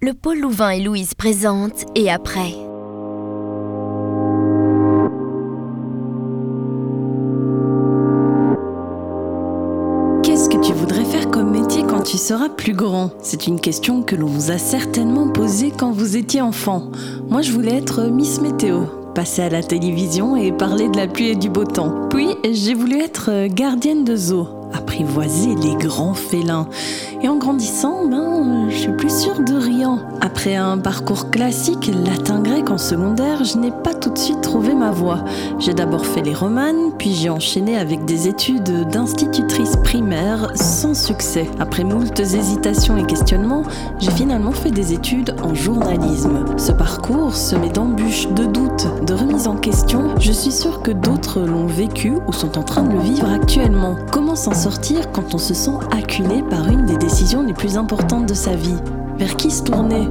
le pôle Louvain et Louise présente et après. Qu'est-ce que tu voudrais faire comme métier quand tu seras plus grand? C'est une question que l'on vous a certainement posée quand vous étiez enfant. Moi, je voulais être Miss Météo, passer à la télévision et parler de la pluie et du beau temps. Puis, j'ai voulu être gardienne de zoo apprivoiser les grands félins. Et en grandissant, ben, je suis plus sûre de rien. Après un parcours classique, latin-grec en secondaire, je n'ai pas tout de suite trouvé ma voie. J'ai d'abord fait les romanes, puis j'ai enchaîné avec des études d'institutrice primaire sans succès. Après moultes hésitations et questionnements, j'ai finalement fait des études en journalisme. Ce parcours semé d'embûches, de doutes, de remises en question, je suis sûre que d'autres l'ont vécu ou sont en train de le vivre actuellement. Comment s'en sortir quand on se sent acculé par une des les plus importantes de sa vie Vers qui se tourner?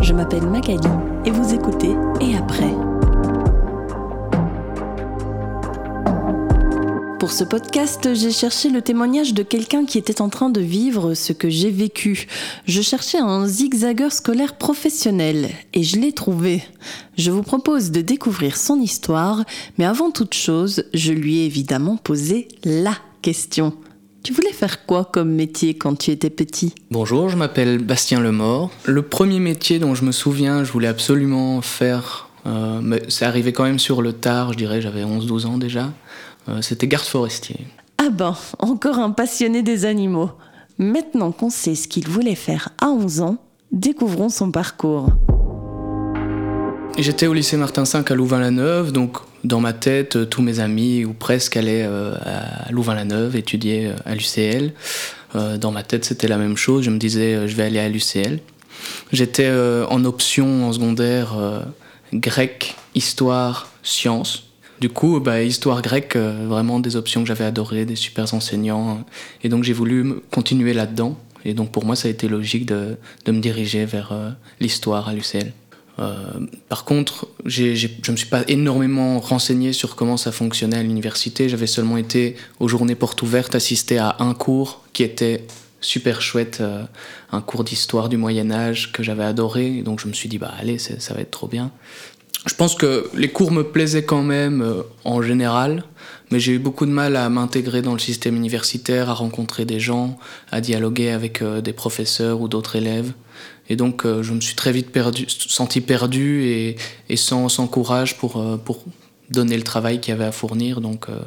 Je m'appelle Magali et vous écoutez Et après Pour ce podcast, j'ai cherché le témoignage de quelqu'un qui était en train de vivre ce que j'ai vécu. Je cherchais un zigzagueur scolaire professionnel et je l'ai trouvé. Je vous propose de découvrir son histoire, mais avant toute chose, je lui ai évidemment posé la question. Tu voulais faire quoi comme métier quand tu étais petit? Bonjour, je m'appelle Bastien Lemort. Le premier métier dont je me souviens, je voulais absolument faire, euh, mais c'est arrivé quand même sur le tard, je dirais, j'avais 11-12 ans déjà, euh, c'était garde forestier. Ah ben, encore un passionné des animaux. Maintenant qu'on sait ce qu'il voulait faire à 11 ans, découvrons son parcours. J'étais au lycée Martin V à Louvain-la-Neuve, donc dans ma tête, euh, tous mes amis, ou presque, allaient euh, à Louvain-la-Neuve, étudier euh, à l'UCL. Dans ma tête, c'était la même chose. Je me disais, je vais aller à l'UCL. J'étais en option en secondaire grec, histoire, sciences. Du coup, bah, histoire grecque, vraiment des options que j'avais adorées, des super enseignants. Et donc j'ai voulu continuer là-dedans. Et donc pour moi, ça a été logique de, de me diriger vers l'histoire à l'UCL. Euh, par contre, je ne me suis pas énormément renseigné sur comment ça fonctionnait à l'université. J'avais seulement été aux journées portes ouvertes assister à un cours qui était super chouette, euh, un cours d'histoire du Moyen Âge que j'avais adoré. donc je me suis dit, bah allez, ça va être trop bien. Je pense que les cours me plaisaient quand même euh, en général, mais j'ai eu beaucoup de mal à m'intégrer dans le système universitaire, à rencontrer des gens, à dialoguer avec des professeurs ou d'autres élèves. Et donc, euh, je me suis très vite senti perdu et, sans, courage pour, euh, pour donner le travail qu'il y avait à fournir. Donc, euh,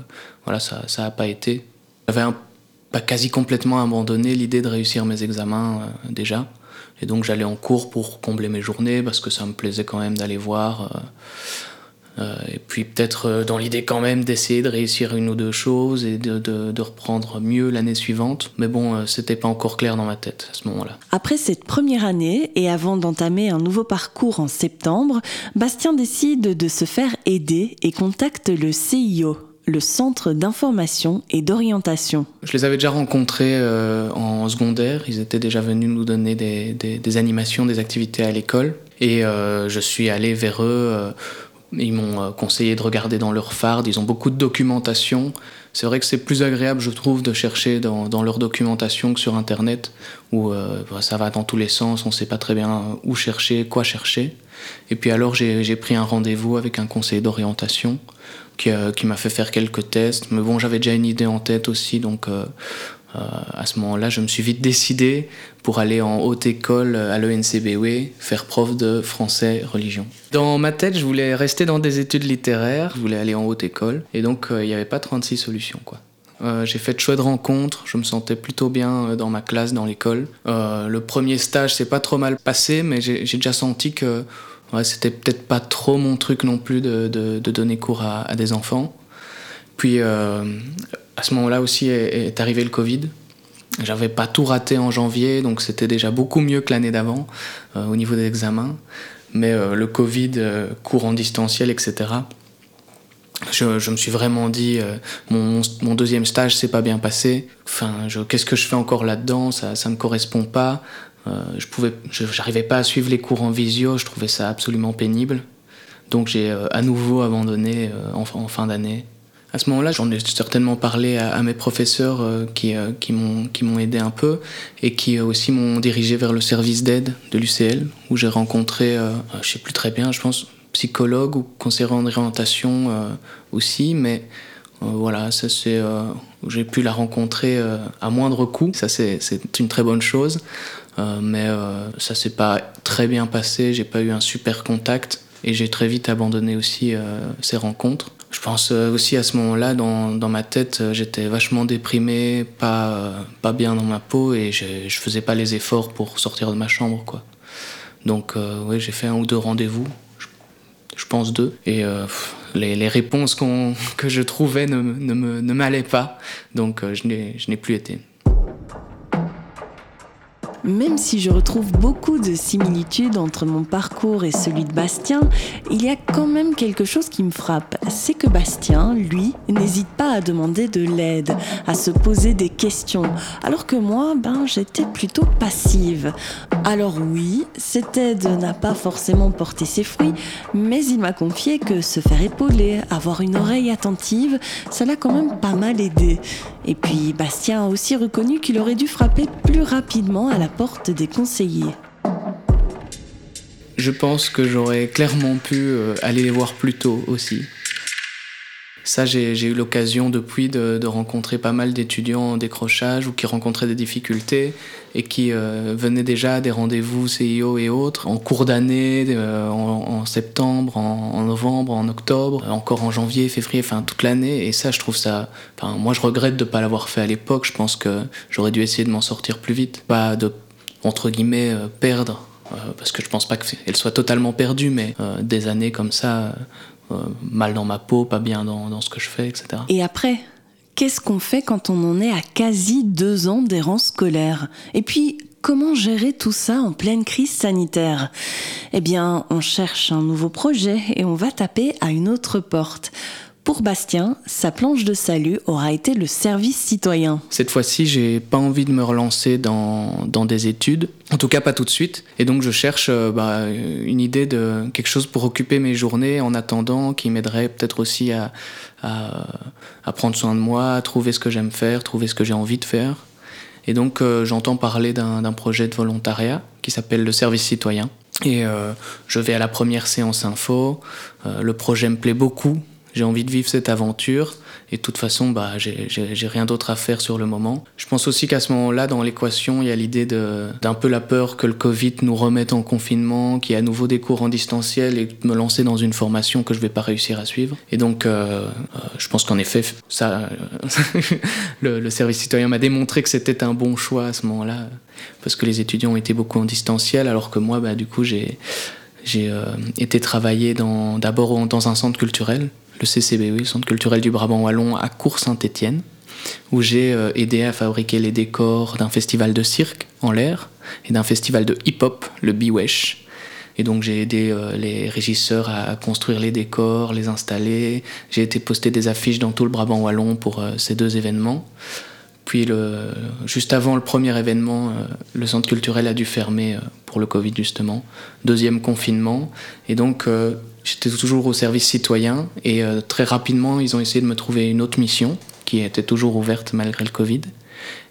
voilà, ça n'a pas été. J'avais pas quasi complètement abandonné l'idée de réussir mes examens déjà. Et donc, j'allais en cours pour combler mes journées parce que ça me plaisait quand même d'aller voir. Euh, et puis peut-être euh, dans l'idée quand même d'essayer de réussir une ou deux choses et de, de, reprendre mieux l'année suivante. Mais bon, euh, c'était pas encore clair dans ma tête à ce moment-là. Après cette première année et avant d'entamer un nouveau parcours en septembre, Bastien décide de se faire aider et contacte le CIO, le Centre d'information et d'orientation. Je les avais déjà rencontrés en secondaire, ils étaient déjà venus nous donner des, des, des animations, des activités à l'école. Et je suis allé vers eux ils m'ont euh, conseillé de regarder dans leur phare, ils ont beaucoup de documentation. C'est vrai que c'est plus agréable, je trouve, de chercher dans, leur documentation que sur Internet, où euh, bah, ça va dans tous les sens, on ne sait pas très bien où chercher, quoi chercher. Et puis alors j'ai pris un rendez-vous avec un conseiller d'orientation qui, euh, qui m'a fait faire quelques tests. Mais bon, j'avais déjà une idée en tête aussi, donc à ce moment-là, je me suis vite décidé pour aller en haute école à l'ENCBW, faire prof de français religion. Dans ma tête, je voulais rester dans des études littéraires, je voulais aller en haute école, et donc euh, il n'y avait pas 36 solutions. Euh, j'ai fait de chouettes rencontres, je me sentais plutôt bien dans ma classe, dans l'école. le premier stage s'est pas trop mal passé, mais j'ai déjà senti que ouais, c'était peut-être pas trop mon truc non plus de donner cours à, à, des enfants. Puis à ce moment-là aussi est, arrivé le Covid. J'avais pas tout raté en janvier, donc c'était déjà beaucoup mieux que l'année d'avant euh, au niveau des examens. Mais euh, le Covid, euh, cours en distanciel, etc. Je, me suis vraiment dit, mon, deuxième stage s'est pas bien passé. Enfin, qu'est-ce que je fais encore là-dedans? Ça, ça correspond pas. je pouvais, j'arrivais pas à suivre les cours en visio. Je trouvais ça absolument pénible. Donc j'ai à nouveau abandonné en fin d'année À ce moment-là, j'en ai certainement parlé à, mes professeurs euh, qui, euh, qui m'ont aidé un peu et qui euh, aussi m'ont dirigé vers le service d'aide de l'UCL, où j'ai rencontré, je sais plus très bien, je pense, psychologue ou conseiller en orientation aussi, mais voilà, ça c'est, j'ai pu la rencontrer à moindre coût, ça c'est une très bonne chose, mais ça s'est pas très bien passé, j'ai pas eu un super contact et j'ai très vite abandonné aussi ces rencontres. Je pense euh, aussi à ce moment-là, dans, dans, ma tête, euh, j'étais vachement déprimé, pas, euh, pas bien dans ma peau et je, je faisais pas les efforts pour sortir de ma chambre. Quoi. Donc, oui, j'ai fait un ou deux rendez-vous, je, pense deux. Et les, les, réponses que je trouvais ne, ne, ne m'allaient pas, donc je n'ai plus été. Même si je retrouve beaucoup de similitudes entre mon parcours et celui de Bastien, il y a quand même quelque chose qui me frappe. C'est que Bastien, lui, n'hésite pas à demander de l'aide, à se poser des questions, alors que moi, ben, j'étais plutôt passive. Alors oui, cette aide n'a pas forcément porté ses fruits, mais il m'a confié que se faire épauler, avoir une oreille attentive, ça l'a quand même pas mal aidé. Et puis Bastien a aussi reconnu qu'il aurait dû frapper plus rapidement à la porte des conseillers. Je pense que j'aurais clairement pu euh, aller les voir plus tôt aussi. Ça, j'ai eu l'occasion depuis de, rencontrer pas mal d'étudiants en décrochage ou qui rencontraient des difficultés et qui euh, venaient déjà à des rendez-vous CIO et autres en cours d'année, euh, en, septembre, en, novembre, en octobre, encore en janvier, février, enfin toute l'année. Et ça, je trouve ça. Enfin, moi, je regrette de ne pas l'avoir fait à l'époque. Je pense que j'aurais dû essayer de m'en sortir plus vite. Pas de, entre guillemets, euh, perdre parce que je pense pas qu'elle soit totalement perdue, mais des années comme ça, euh, mal dans ma peau, pas bien dans, ce que je fais, etc. Et après Qu'est-ce qu'on fait quand on en est à quasi deux ans d'errance scolaire? Et puis, comment gérer tout ça en pleine crise sanitaire? Eh bien, on cherche un nouveau projet et on va taper à une autre porte. Pour Bastien, sa planche de salut aura été le service citoyen. Cette fois-ci, j'ai pas envie de me relancer dans, dans, des études, en tout cas pas tout de suite. Et donc je cherche euh, bah, une idée de quelque chose pour occuper mes journées en attendant, qui m'aiderait peut-être aussi à, à, prendre soin de moi, à trouver ce que j'aime faire, trouver ce que j'ai envie de faire. Et donc euh, j'entends parler d'un projet de volontariat qui s'appelle le service citoyen. Et euh, je vais à la première séance info. le projet me plaît beaucoup j'ai envie de vivre cette aventure et de toute façon, bah, j'ai rien d'autre à faire sur le moment. Je pense aussi qu'à ce moment-là, dans l'équation, il y a l'idée d'un peu la peur que le Covid nous remette en confinement, qu'il y ait à nouveau des cours en distanciel et me lancer dans une formation que je vais pas réussir à suivre. Et donc, euh, euh, je pense qu'en effet, ça, le, le service citoyen m'a démontré que c'était un bon choix à ce moment-là, parce que les étudiants étaient beaucoup en distanciel, alors que moi, bah, du coup, j'ai j'ai euh, été travailler d'abord dans un centre culturel le CCB, le Centre culturel du Brabant Wallon à Cours-Saint-Étienne, où j'ai euh, aidé à fabriquer les décors d'un festival de cirque en l'air et d'un festival de hip-hop, le Biwesh. Et donc j'ai aidé euh, les régisseurs à construire les décors, les installer. J'ai été poster des affiches dans tout le Brabant Wallon pour euh, ces deux événements. Puis juste avant le premier événement, le centre culturel a dû fermer pour le Covid justement. Deuxième confinement. Et donc J'étais toujours au service citoyen et euh, très rapidement, ils ont essayé de me trouver une autre mission qui était toujours ouverte malgré le Covid.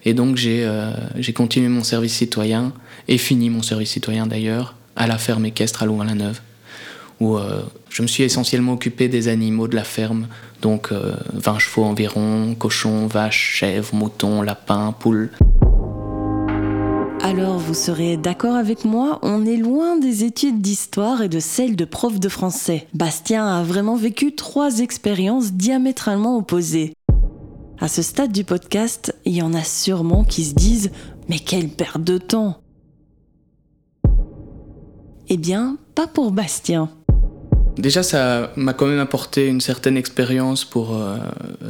Et donc j'ai euh, continué mon service citoyen et fini mon service citoyen d'ailleurs à la ferme équestre à Louvain-la-Neuve, où euh, je me suis essentiellement occupé des animaux de la ferme, donc 20 chevaux environ, cochons, vaches, chèvres, moutons, lapins, poules. Alors vous serez d'accord avec moi, on est loin des études d'histoire et de celles de prof de français. Bastien a vraiment vécu trois expériences diamétralement opposées. À ce stade du podcast, il y en a sûrement qui se disent Mais quelle perte de temps Eh bien, pas pour Bastien. Déjà, ça m'a quand même apporté une certaine expérience pour euh,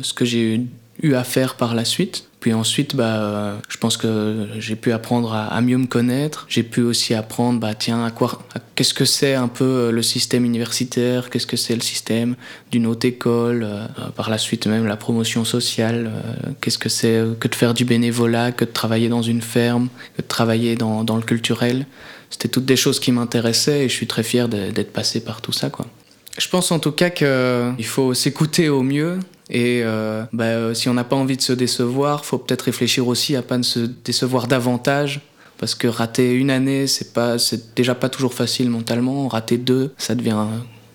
ce que j'ai eu à faire par la suite. Puis ensuite, bah, je pense que j'ai pu apprendre à, mieux me connaître. J'ai pu aussi apprendre, bah, tiens, à quoi, qu'est-ce que c'est un peu euh, le système universitaire, qu'est-ce que c'est le système d'une haute école, euh, par la suite même la promotion sociale, euh, qu'est-ce que c'est que de faire du bénévolat, que de travailler dans une ferme, que de travailler dans, dans le culturel? C'était toutes des choses qui m'intéressaient et je suis très fier d'être passé par tout ça, quoi. Je pense en tout cas qu'il faut s'écouter au mieux Et euh, bah, euh, si on n'a pas envie de se décevoir, faut peut-être réfléchir aussi à pas ne se décevoir davantage. Parce que rater une année, c'est pas, c'est déjà pas toujours facile mentalement. Rater deux, ça devient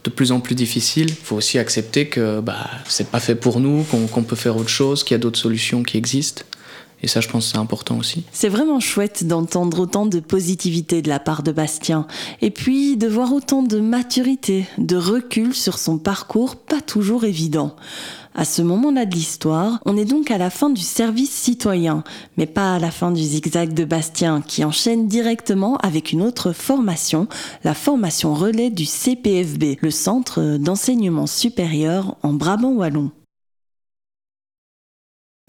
de plus en plus difficile. Il faut aussi accepter que bah, c'est pas fait pour nous, qu'on peut faire autre chose, qu'il y a d'autres solutions qui existent. Et ça, je pense c'est important aussi. C'est vraiment chouette d'entendre autant de positivité de la part de Bastien. Et puis de voir autant de maturité, de recul sur son parcours pas toujours évident. À ce moment-là de l'histoire, on est donc à la fin du service citoyen, mais pas à la fin du zigzag de Bastien, qui enchaîne directement avec une autre formation, la formation relais du CPFB, le Centre d'enseignement supérieur en Brabant Wallon.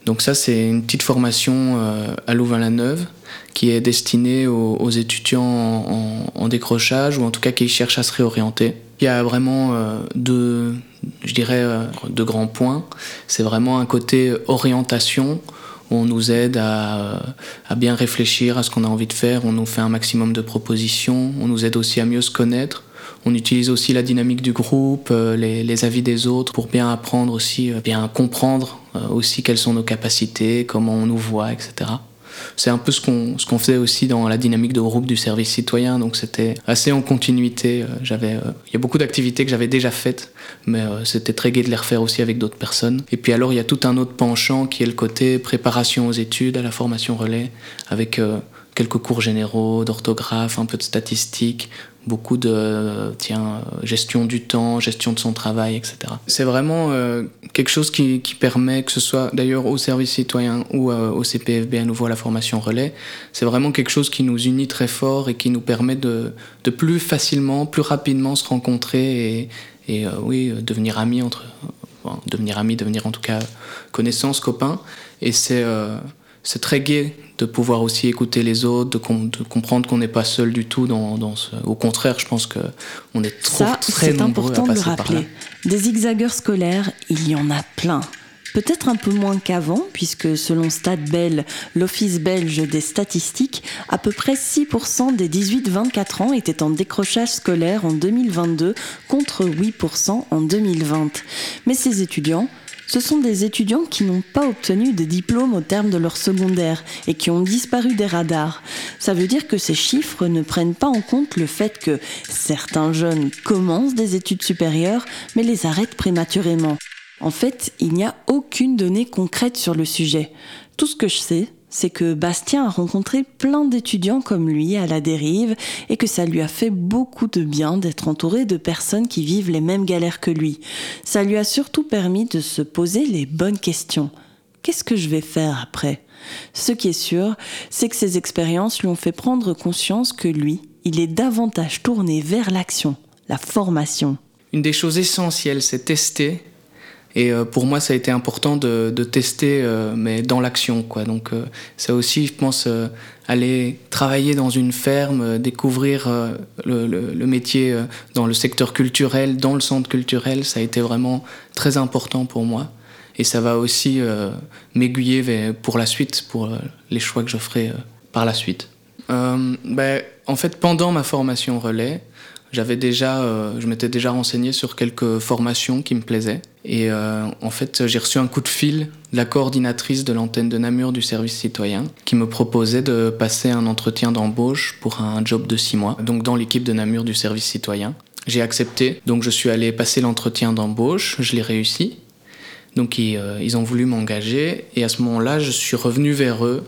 Donc ça, c'est une petite formation euh, à Louvain-la-Neuve qui est destinée aux, étudiants en, décrochage ou en tout cas qui cherchent à se réorienter. Il y a vraiment euh, deux, je dirais, euh, deux grands points. C'est vraiment un côté orientation où on nous aide à, à bien réfléchir à ce qu'on a envie de faire, on nous fait un maximum de propositions, on nous aide aussi à mieux se connaître. On utilise aussi la dynamique du groupe, les, les avis des autres pour bien apprendre aussi, bien comprendre euh, aussi quelles sont nos capacités, comment on nous voit, etc. C'est un peu ce qu'on faisait aussi dans la dynamique de groupe du service citoyen, donc c'était assez en continuité. Euh, j'avais, euh, il y a beaucoup d'activités que j'avais déjà faites, mais c'était très gai de les refaire aussi avec d'autres personnes. Et puis alors il y a tout un autre penchant qui est le côté préparation aux études, à la formation relais, avec quelques cours généraux d'orthographe, un peu de statistiques, beaucoup de tiens, gestion du temps, gestion de son travail, etc. C'est vraiment euh, quelque chose qui, qui, permet, que ce soit d'ailleurs au service citoyen ou euh, au CPFB à nouveau à la formation relais, c'est vraiment quelque chose qui nous unit très fort et qui nous permet de, de plus facilement, plus rapidement se rencontrer et, et euh, oui, devenir amis entre, devenir amis, devenir en tout cas connaissances, copains. Et c'est c'est très gai de pouvoir aussi écouter les autres, de, comprendre qu'on n'est pas seul du tout dans, ce... Au contraire, je pense qu'on est trop, Ça, très nombreux important à passer de le rappeler. Des zigzaggers scolaires, il y en a plein. Peut-être un peu moins qu'avant, puisque selon Stade Bell, l'Office belge des statistiques, à peu près 6% des 18-24 ans étaient en décrochage scolaire en 2022 contre 8% en 2020. Mais ces étudiants, ce sont des étudiants qui n'ont pas obtenu de diplôme au terme de leur secondaire et qui ont disparu des radars. Ça veut dire que ces chiffres ne prennent pas en compte le fait que certains jeunes commencent des études supérieures mais les arrêtent prématurément. En fait, il n'y a aucune donnée concrète sur le sujet. Tout ce que je sais, c'est que Bastien a rencontré plein d'étudiants comme lui à la dérive et que ça lui a fait beaucoup de bien d'être entouré de personnes qui vivent les mêmes galères que lui. Ça lui a surtout permis de se poser les bonnes questions. Qu'est-ce que je vais faire après? Ce qui est sûr, c'est que ces expériences lui ont fait prendre conscience que lui, il est davantage tourné vers l'action, la formation. Une des choses essentielles, c'est tester et euh, pour moi, ça a été important de, tester, euh, mais dans l'action. Quoi. Donc, euh, ça aussi, je pense, aller travailler dans une ferme, découvrir le, métier dans le secteur culturel, dans le centre culturel, ça a été vraiment très important pour moi. Et ça va aussi m'aiguiller pour la suite, pour les choix que je ferai par la suite. Ben, en fait, pendant ma formation relais, j'avais déjà, euh, je m'étais déjà renseigné sur quelques formations qui me plaisaient. Et euh, en fait, j'ai reçu un coup de fil de la coordinatrice de l'antenne de Namur du service citoyen qui me proposait de passer un entretien d'embauche pour un job de six mois, donc dans l'équipe de Namur du service citoyen. J'ai accepté, donc je suis allé passer l'entretien d'embauche, je l'ai réussi. Donc ils, euh, ils ont voulu m'engager et à ce moment-là, je suis revenu vers eux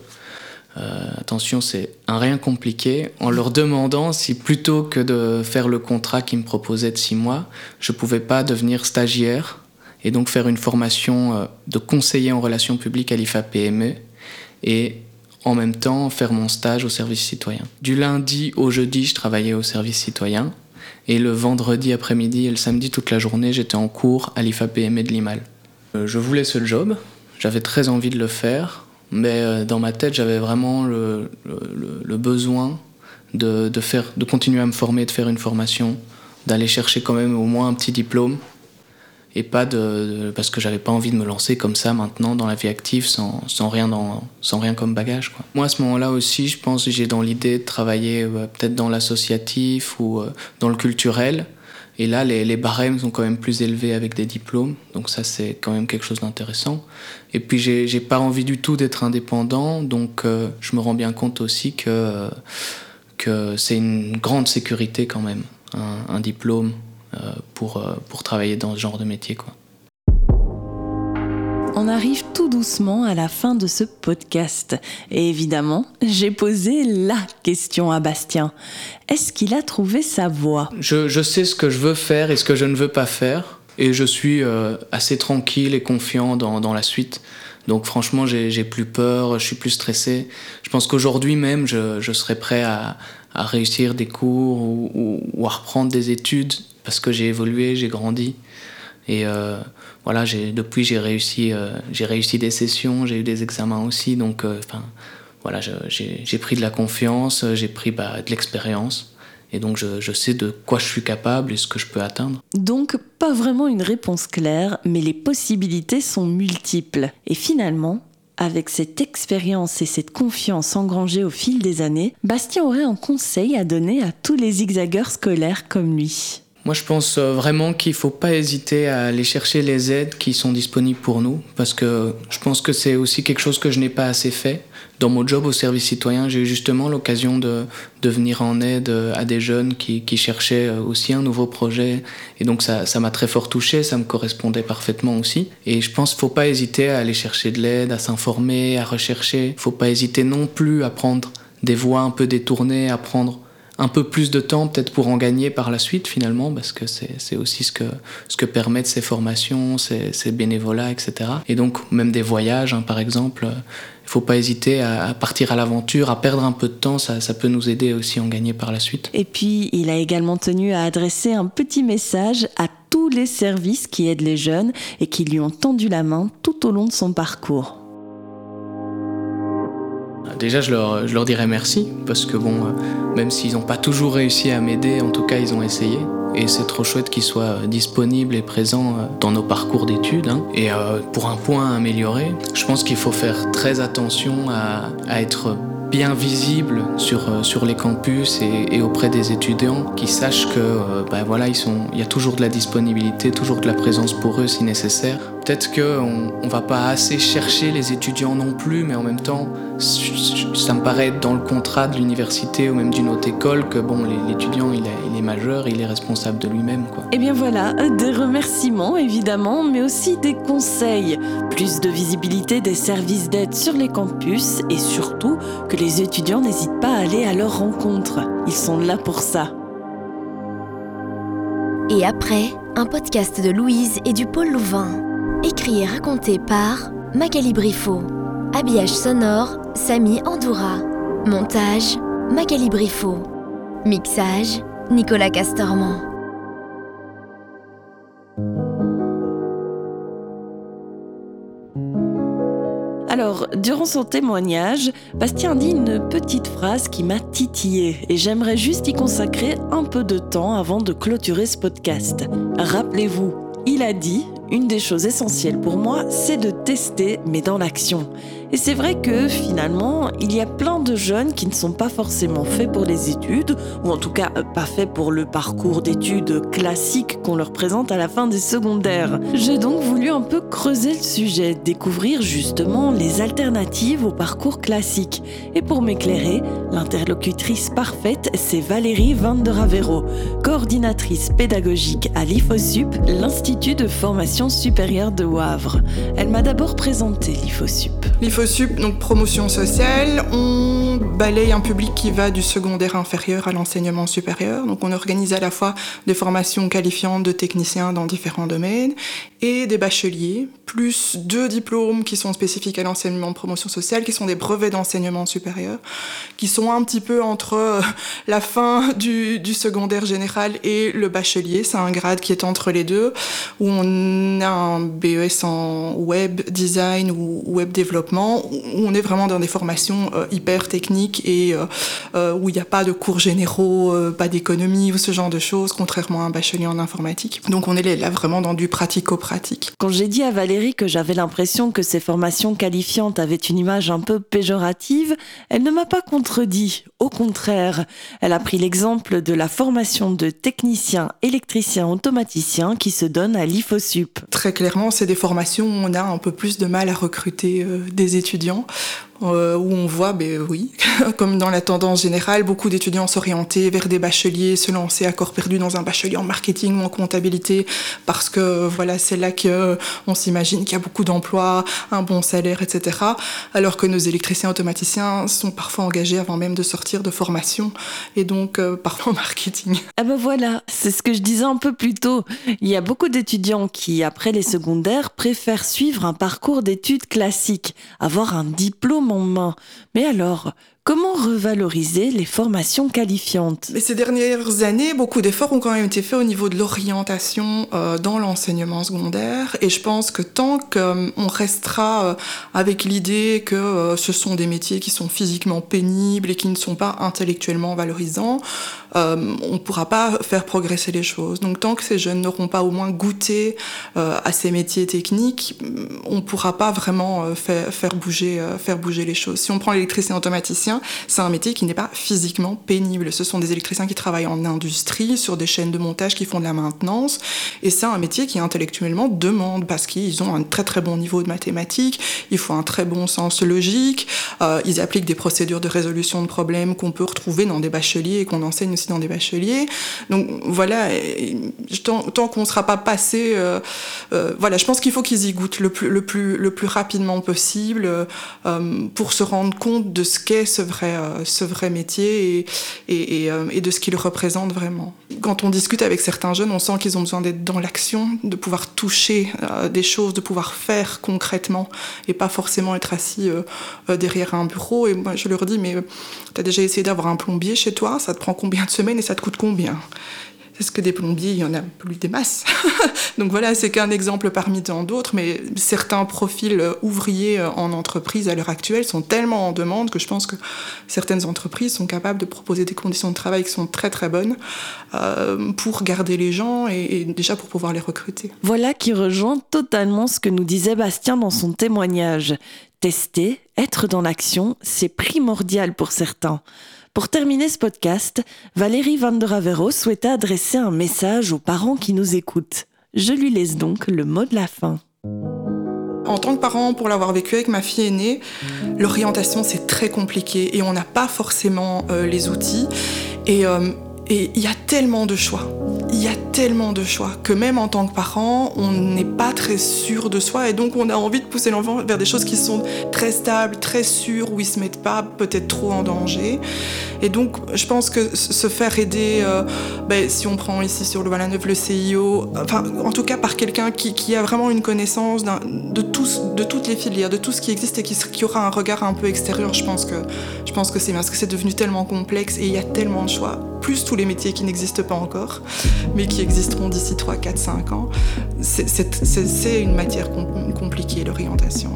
euh, attention, c'est un rien compliqué, en leur demandant si plutôt que de faire le contrat qu'ils me proposaient de six mois, je pouvais pas devenir stagiaire et donc faire une formation euh, de conseiller en relations publiques à l'IFA PME et en même temps faire mon stage au service citoyen. Du lundi au jeudi, je travaillais au service citoyen et le vendredi après-midi et le samedi toute la journée, j'étais en cours à l'IFA PME de Limal. Euh, je voulais ce job, j'avais très envie de le faire. Mais euh, dans ma tête, j'avais vraiment le, besoin de, faire, de continuer à me former, de faire une formation, d'aller chercher quand même au moins un petit diplôme. Et pas de, parce que j'avais pas envie de me lancer comme ça maintenant dans la vie active sans, sans rien, dans, sans rien comme bagage. Quoi. Moi à ce moment-là aussi, je pense que j'ai dans l'idée de travailler euh, peut-être dans l'associatif ou euh, dans le culturel Et là, les, barèmes sont quand même plus élevés avec des diplômes. Donc ça, c'est quand même quelque chose d'intéressant. Et puis, j'ai pas envie du tout d'être indépendant. Donc, euh, je me rends bien compte aussi que, que c'est une grande sécurité quand même, un, diplôme euh, pour, euh, pour travailler dans ce genre de métier. Quoi. On arrive tout doucement à la fin de ce podcast. Et évidemment, j'ai posé la question à Bastien. Est-ce qu'il a trouvé sa voie je, sais ce que je veux faire et ce que je ne veux pas faire. Et je suis euh, assez tranquille et confiant dans, la suite. Donc franchement, j'ai plus peur, je suis plus stressé. Je pense qu'aujourd'hui même, je, serais prêt à, réussir des cours ou, à reprendre des études parce que j'ai évolué, j'ai grandi. Et euh, voilà, depuis j'ai réussi, euh, j'ai réussi des sessions, j'ai eu des examens aussi, donc euh, enfin voilà, j'ai pris de la confiance, j'ai pris bah, de l'expérience. Et donc je, je, sais de quoi je suis capable et ce que je peux atteindre. Donc pas vraiment une réponse claire, mais les possibilités sont multiples. Et finalement, avec cette expérience et cette confiance engrangée au fil des années, Bastien aurait un conseil à donner à tous les zigzaggeurs scolaires comme lui. Moi, je pense euh, vraiment qu'il ne faut pas hésiter à aller chercher les aides qui sont disponibles pour nous, parce que je pense que c'est aussi quelque chose que je n'ai pas assez fait. Dans mon job au service citoyen, j'ai eu justement l'occasion de, venir en aide à des jeunes qui, cherchaient aussi un nouveau projet. Et donc ça m'a très fort touché, ça me correspondait parfaitement aussi. Et je pense qu'il ne faut pas hésiter à aller chercher de l'aide, à s'informer, à rechercher. Il ne faut pas hésiter non plus à prendre des voies un peu détournées, à prendre un peu plus de temps peut-être pour en gagner par la suite finalement, parce que c'est aussi ce que, ce que permettent ces formations, ces, ces bénévolats, etc. Et donc même des voyages, hein, par exemple, il ne faut pas hésiter à, partir à l'aventure, à perdre un peu de temps, ça, ça, peut nous aider aussi à en gagner par la suite. Et puis il a également tenu à adresser un petit message à tous les services qui aident les jeunes et qui lui ont tendu la main tout au long de son parcours. Déjà, je leur, dirais merci, parce que bon, euh, même s'ils n'ont pas toujours réussi à m'aider, en tout cas, ils ont essayé. Et c'est trop chouette qu'ils soient disponibles et présents euh, dans nos parcours d'études. Hein. Et euh, pour un point à améliorer, je pense qu'il faut faire très attention à être bien visible sur, sur les campus et, auprès des étudiants, qui sachent que ben voilà, ils sont, il y a toujours de la disponibilité, toujours de la présence pour eux si nécessaire. Peut-être qu'on ne va pas assez chercher les étudiants non plus, mais en même temps, ça me paraît être dans le contrat de l'université ou même d'une autre école que bon, l'étudiant il, est majeur, il est responsable de lui-même. Et eh bien voilà, des remerciements évidemment, mais aussi des conseils. Plus de visibilité des services d'aide sur les campus et surtout que les étudiants n'hésitent pas à aller à leur rencontre. Ils sont là pour ça. Et après, un podcast de Louise et du Pôle Louvain. Écrit et raconté par Magali. Habillage sonore, Samy Andoura. Montage, Magali. Mixage, Nicolas Castorman. Alors, durant son témoignage, Bastien dit une petite phrase qui m'a titillé et j'aimerais juste y consacrer un peu de temps avant de clôturer ce podcast. Rappelez-vous, il a dit une des choses essentielles pour moi, c'est de tester, mais dans l'action. Et c'est vrai que finalement, il y a plein de jeunes qui ne sont pas forcément faits pour les études, ou en tout cas euh, pas faits pour le parcours d'études classique qu'on leur présente à la fin des secondaires. J'ai donc voulu un peu creuser le sujet, découvrir justement les alternatives au parcours classique. Et pour m'éclairer, l'interlocutrice parfaite, c'est Valérie Van der Avero, coordinatrice pédagogique à l'IFOSUP, l'Institut de formation supérieure de Wavre. Elle m'a d'abord présenté. L'IFOSUP, donc promotion sociale, on balaye un public qui va du secondaire inférieur à l'enseignement supérieur. Donc on organise à la fois des formations qualifiantes de techniciens dans différents domaines et des bacheliers, plus deux diplômes qui sont spécifiques à l'enseignement de promotion sociale, qui sont des brevets d'enseignement supérieur, qui sont un petit peu entre euh, la fin du, secondaire général et le bachelier. C'est un grade qui est entre les deux, où on a un BES en web design ou web développement, où on est vraiment dans des formations euh, hyper techniques et euh, où il n'y a pas de cours généraux, pas d'économie ou ce genre de choses, contrairement à un bachelier en informatique. Donc on est là vraiment dans du pratico-pratique pratique. Quand j'ai dit à Valérie que j'avais l'impression que ces formations qualifiantes avaient une image un peu péjorative, elle ne m'a pas contredit. Au contraire, elle a pris l'exemple de la formation de technicien, électricien, automaticien qui se donne à l'IFOSUP. Très clairement, c'est des formations où on a un peu plus de mal à recruter euh, des étudiants euh, où on voit, ben oui, comme dans la tendance générale, beaucoup d'étudiants s'orienter vers des bacheliers, se lancer à corps perdu dans un bachelier en marketing ou en comptabilité, parce que voilà, c'est là qu'on s'imagine qu'il y a beaucoup d'emplois, un bon salaire, etc. Alors que nos électriciens automaticiens sont parfois engagés avant même de sortir de formation, et donc euh, parfois en marketing. Ah ben voilà, c'est ce que je disais un peu plus tôt. Il y a beaucoup d'étudiants qui, après les secondaires, préfèrent suivre un parcours d'études classiques, avoir un diplôme Mais alors, Comment revaloriser les formations qualifiantes? Ces dernières années, beaucoup d'efforts ont quand même été faits au niveau de l'orientation euh, dans l'enseignement secondaire. Et je pense que tant qu'on restera euh, avec l'idée que euh, ce sont des métiers qui sont physiquement pénibles et qui ne sont pas intellectuellement valorisants, on ne pourra pas faire progresser les choses. Donc tant que ces jeunes n'auront pas au moins goûté à ces métiers techniques, on ne pourra pas vraiment faire, bouger, faire bouger les choses. Si on prend l'électricien automaticien, c'est un métier qui n'est pas physiquement pénible. Ce sont des électriciens qui travaillent en industrie, sur des chaînes de montage qui font de la maintenance. Et c'est un métier qui intellectuellement demande parce qu'ils ont un très très bon niveau de mathématiques, il faut un très bon sens logique, euh, ils appliquent des procédures de résolution de problèmes qu'on peut retrouver dans des bacheliers et qu'on enseigne aussi dans des bacheliers. Donc voilà, tant, qu'on ne sera pas passé, euh, euh, voilà, je pense qu'il faut qu'ils y goûtent le plus, le plus, le plus rapidement possible pour se rendre compte de ce qu'est ce euh, ce vrai métier euh, et de ce qu'il représente vraiment. Quand on discute avec certains jeunes, on sent qu'ils ont besoin d'être dans l'action, de pouvoir toucher euh, des choses, de pouvoir faire concrètement et pas forcément être assis derrière un bureau. Et moi, je leur dis, mais tu as déjà essayé d'avoir un plombier chez toi? Ça te prend combien de semaines et ça te coûte combien? Est-ce que des plombiers, il y en a plus des masses. Donc voilà, c'est qu'un exemple parmi tant d'autres, mais certains profils ouvriers en entreprise à l'heure actuelle sont tellement en demande que je pense que certaines entreprises sont capables de proposer des conditions de travail qui sont très très bonnes euh, pour garder les gens et, déjà pour pouvoir les recruter. Voilà qui rejoint totalement ce que nous disait Bastien dans son témoignage. Tester, être dans l'action, c'est primordial pour certains. Pour terminer ce podcast, Valérie Van der Avero souhaitait adresser un message aux parents qui nous écoutent. Je lui laisse donc le mot de la fin. En tant que parent, pour l'avoir vécu avec ma fille aînée, l'orientation c'est très compliqué et on n'a pas forcément euh, les outils. Et euh, il y a tellement de choix il y a tellement de choix que même en tant que parent, on n'est pas très sûr de soi et donc on a envie de pousser l'enfant vers des choses qui sont très stables, très sûres, où ils se mettent pas peut-être trop en danger. Et donc je pense que se faire aider, euh, ben, si on prend ici sur le Vallaneuve le CIO, enfin en tout cas par quelqu'un qui, a vraiment une connaissance de toutes les filières, de tout ce qui existe et qui, qui aura un regard un peu extérieur, je pense que, je pense que c'est bien parce que c'est devenu tellement complexe et il y a tellement de choix, plus tous les métiers qui n'existent pas encore mais qui existeront d'ici 3, 4, 5 ans. C'est une matière compliquée, l'orientation.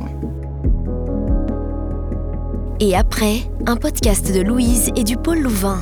Et après, un podcast de Louise et du pôle Louvain.